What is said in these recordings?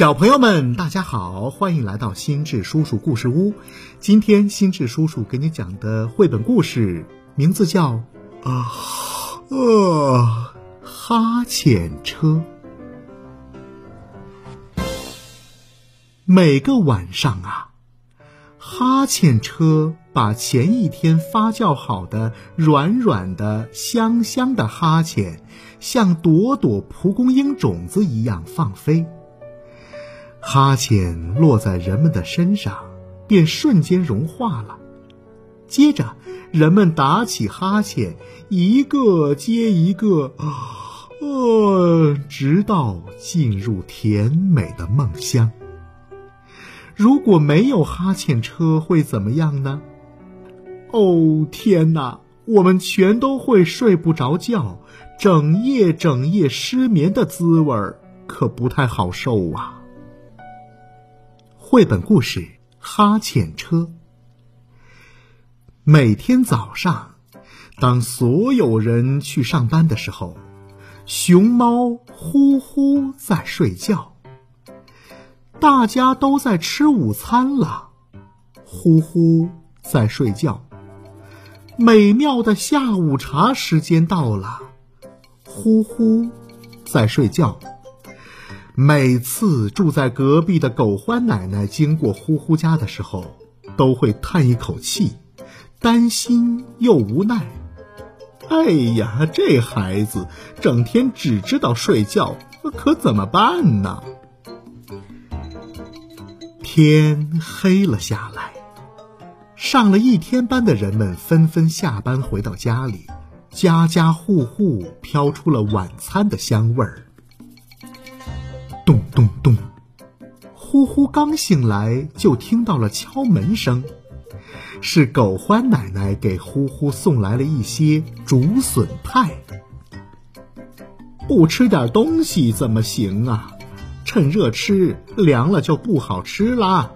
小朋友们，大家好，欢迎来到心智叔叔故事屋。今天心智叔叔给你讲的绘本故事名字叫《啊呃哈欠车》。每个晚上啊，哈欠车把前一天发酵好的软软的、香香的哈欠，像朵朵蒲公英种子一样放飞。哈欠落在人们的身上，便瞬间融化了。接着，人们打起哈欠，一个接一个，呃，直到进入甜美的梦乡。如果没有哈欠车，会怎么样呢？哦，天哪！我们全都会睡不着觉，整夜整夜失眠的滋味儿可不太好受啊。绘本故事《哈欠车》。每天早上，当所有人去上班的时候，熊猫呼呼在睡觉。大家都在吃午餐了，呼呼在睡觉。美妙的下午茶时间到了，呼呼在睡觉。每次住在隔壁的狗欢奶奶经过呼呼家的时候，都会叹一口气，担心又无奈。哎呀，这孩子整天只知道睡觉，可怎么办呢？天黑了下来，上了一天班的人们纷纷下班回到家里，家家户户飘出了晚餐的香味儿。咚咚咚，呼呼刚醒来就听到了敲门声，是狗欢奶奶给呼呼送来了一些竹笋派。不吃点东西怎么行啊？趁热吃，凉了就不好吃啦。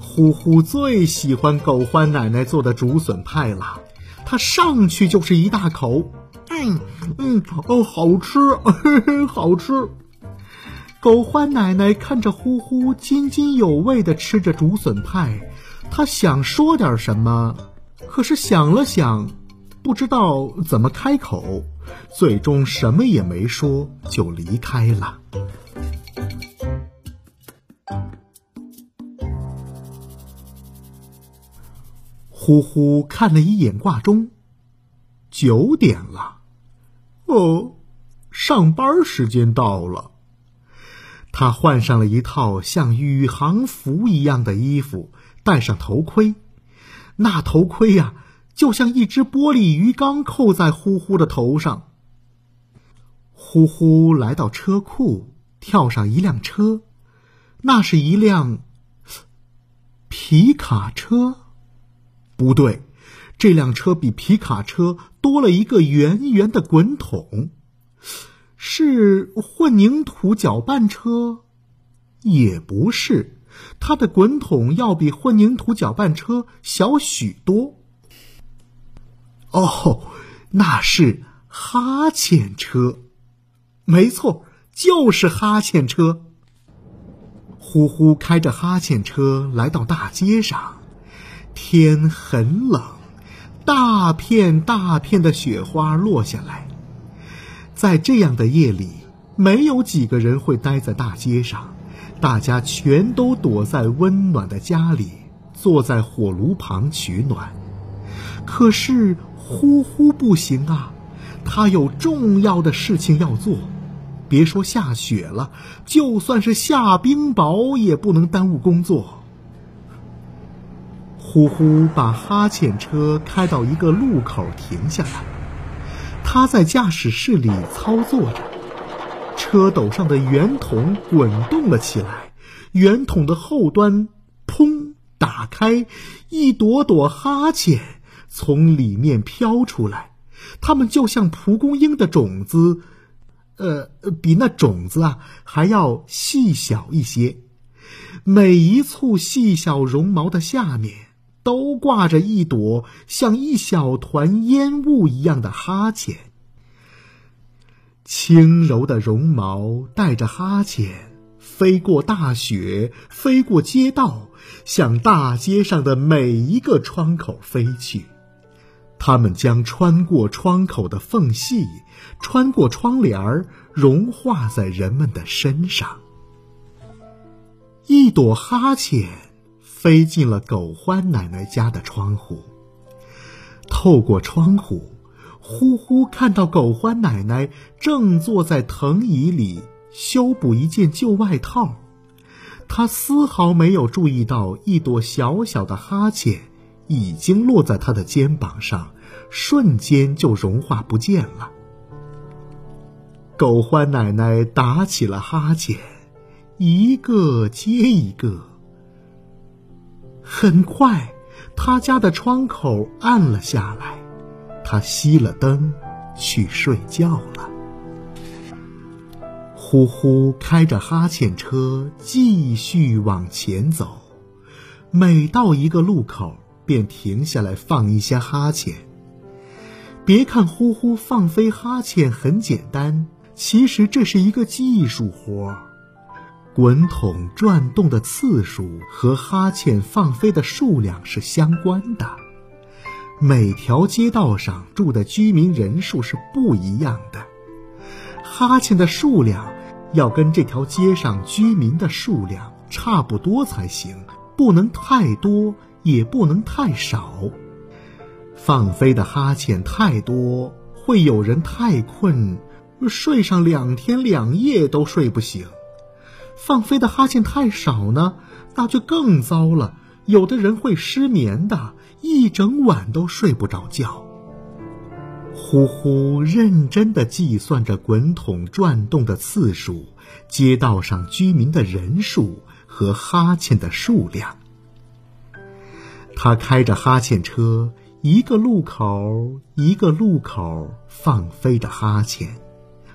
呼呼最喜欢狗欢奶奶做的竹笋派了，他上去就是一大口，嗯嗯，哦，好吃，嘿嘿，好吃。狗獾奶奶看着呼呼津津有味地吃着竹笋派，她想说点什么，可是想了想，不知道怎么开口，最终什么也没说就离开了。呼呼看了一眼挂钟，九点了，哦，上班时间到了。他换上了一套像宇航服一样的衣服，戴上头盔。那头盔呀，就像一只玻璃鱼缸扣在呼呼的头上。呼呼来到车库，跳上一辆车，那是一辆皮卡车。不对，这辆车比皮卡车多了一个圆圆的滚筒。是混凝土搅拌车，也不是，它的滚筒要比混凝土搅拌车小许多。哦，那是哈欠车，没错，就是哈欠车。呼呼开着哈欠车来到大街上，天很冷，大片大片的雪花落下来。在这样的夜里，没有几个人会待在大街上，大家全都躲在温暖的家里，坐在火炉旁取暖。可是呼呼不行啊，他有重要的事情要做。别说下雪了，就算是下冰雹，也不能耽误工作。呼呼把哈欠车开到一个路口，停下来。他在驾驶室里操作着，车斗上的圆筒滚动了起来，圆筒的后端砰打开，一朵朵哈欠从里面飘出来，它们就像蒲公英的种子，呃，比那种子啊还要细小一些，每一簇细小绒毛的下面。都挂着一朵像一小团烟雾一样的哈欠，轻柔的绒毛带着哈欠飞过大雪，飞过街道，向大街上的每一个窗口飞去。它们将穿过窗口的缝隙，穿过窗帘，融化在人们的身上。一朵哈欠飞进了狗欢奶奶家的窗户，透过窗户，呼呼看到狗欢奶奶正坐在藤椅里修补一件旧外套。她丝毫没有注意到一朵小小的哈欠已经落在她的肩膀上，瞬间就融化不见了。狗欢奶奶打起了哈欠。一个接一个，很快，他家的窗口暗了下来，他熄了灯，去睡觉了。呼呼开着哈欠车继续往前走，每到一个路口便停下来放一些哈欠。别看呼呼放飞哈欠很简单，其实这是一个技术活儿。滚筒转动的次数和哈欠放飞的数量是相关的。每条街道上住的居民人数是不一样的，哈欠的数量要跟这条街上居民的数量差不多才行，不能太多，也不能太少。放飞的哈欠太多，会有人太困，睡上两天两夜都睡不醒。放飞的哈欠太少呢，那就更糟了。有的人会失眠的，一整晚都睡不着觉。呼呼，认真的计算着滚筒转动的次数、街道上居民的人数和哈欠的数量。他开着哈欠车，一个路口一个路口放飞着哈欠，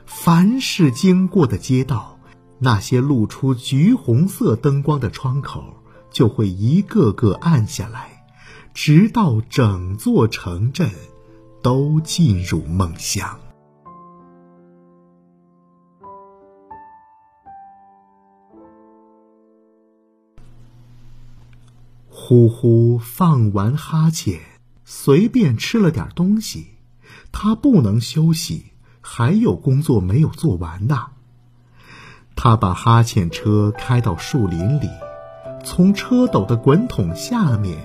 凡是经过的街道。那些露出橘红色灯光的窗口就会一个个暗下来，直到整座城镇都进入梦乡。呼呼放完哈欠，随便吃了点东西，他不能休息，还有工作没有做完呢。他把哈欠车开到树林里，从车斗的滚筒下面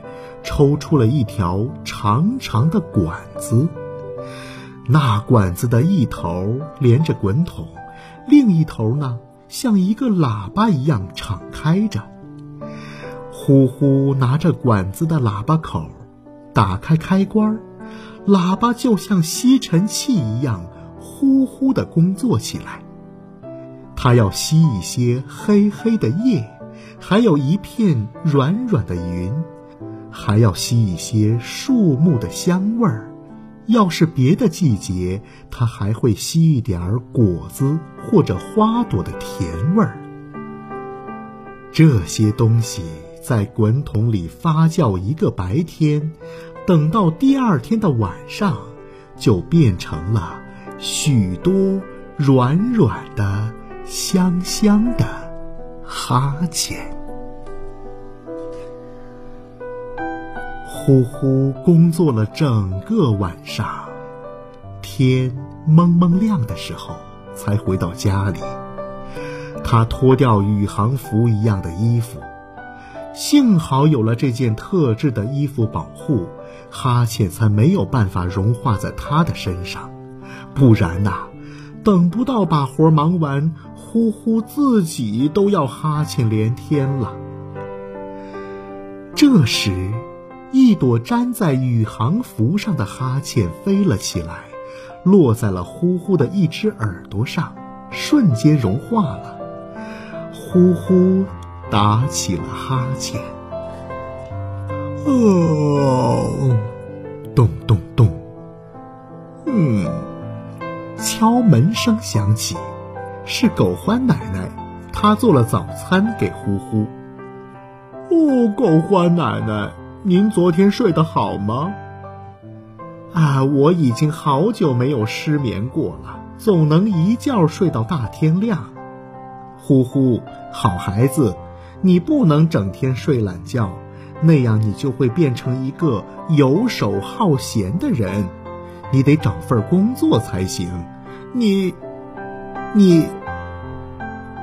抽出了一条长长的管子。那管子的一头连着滚筒，另一头呢像一个喇叭一样敞开着。呼呼拿着管子的喇叭口，打开开关，喇叭就像吸尘器一样呼呼地工作起来。它要吸一些黑黑的夜，还有一片软软的云，还要吸一些树木的香味儿。要是别的季节，它还会吸一点儿果子或者花朵的甜味儿。这些东西在滚筒里发酵一个白天，等到第二天的晚上，就变成了许多软软的。香香的哈欠，呼呼工作了整个晚上，天蒙蒙亮的时候才回到家里。他脱掉宇航服一样的衣服，幸好有了这件特制的衣服保护，哈欠才没有办法融化在他的身上，不然呐，等不到把活忙完。呼呼，自己都要哈欠连天了。这时，一朵粘在宇航服上的哈欠飞了起来，落在了呼呼的一只耳朵上，瞬间融化了。呼呼，打起了哈欠。哦，咚咚咚。嗯，敲门声响起。是狗欢奶奶，她做了早餐给呼呼。哦，狗欢奶奶，您昨天睡得好吗？啊，我已经好久没有失眠过了，总能一觉睡到大天亮。呼呼，好孩子，你不能整天睡懒觉，那样你就会变成一个游手好闲的人。你得找份工作才行。你，你。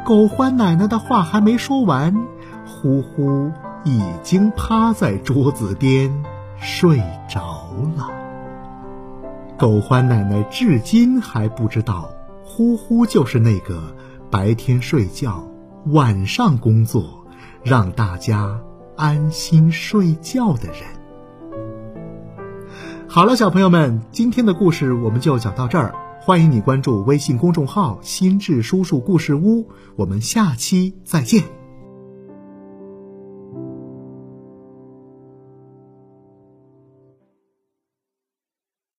狗欢奶奶的话还没说完，呼呼已经趴在桌子边睡着了。狗欢奶奶至今还不知道，呼呼就是那个白天睡觉、晚上工作，让大家安心睡觉的人。好了，小朋友们，今天的故事我们就讲到这儿。欢迎你关注微信公众号“心智叔叔故事屋”，我们下期再见。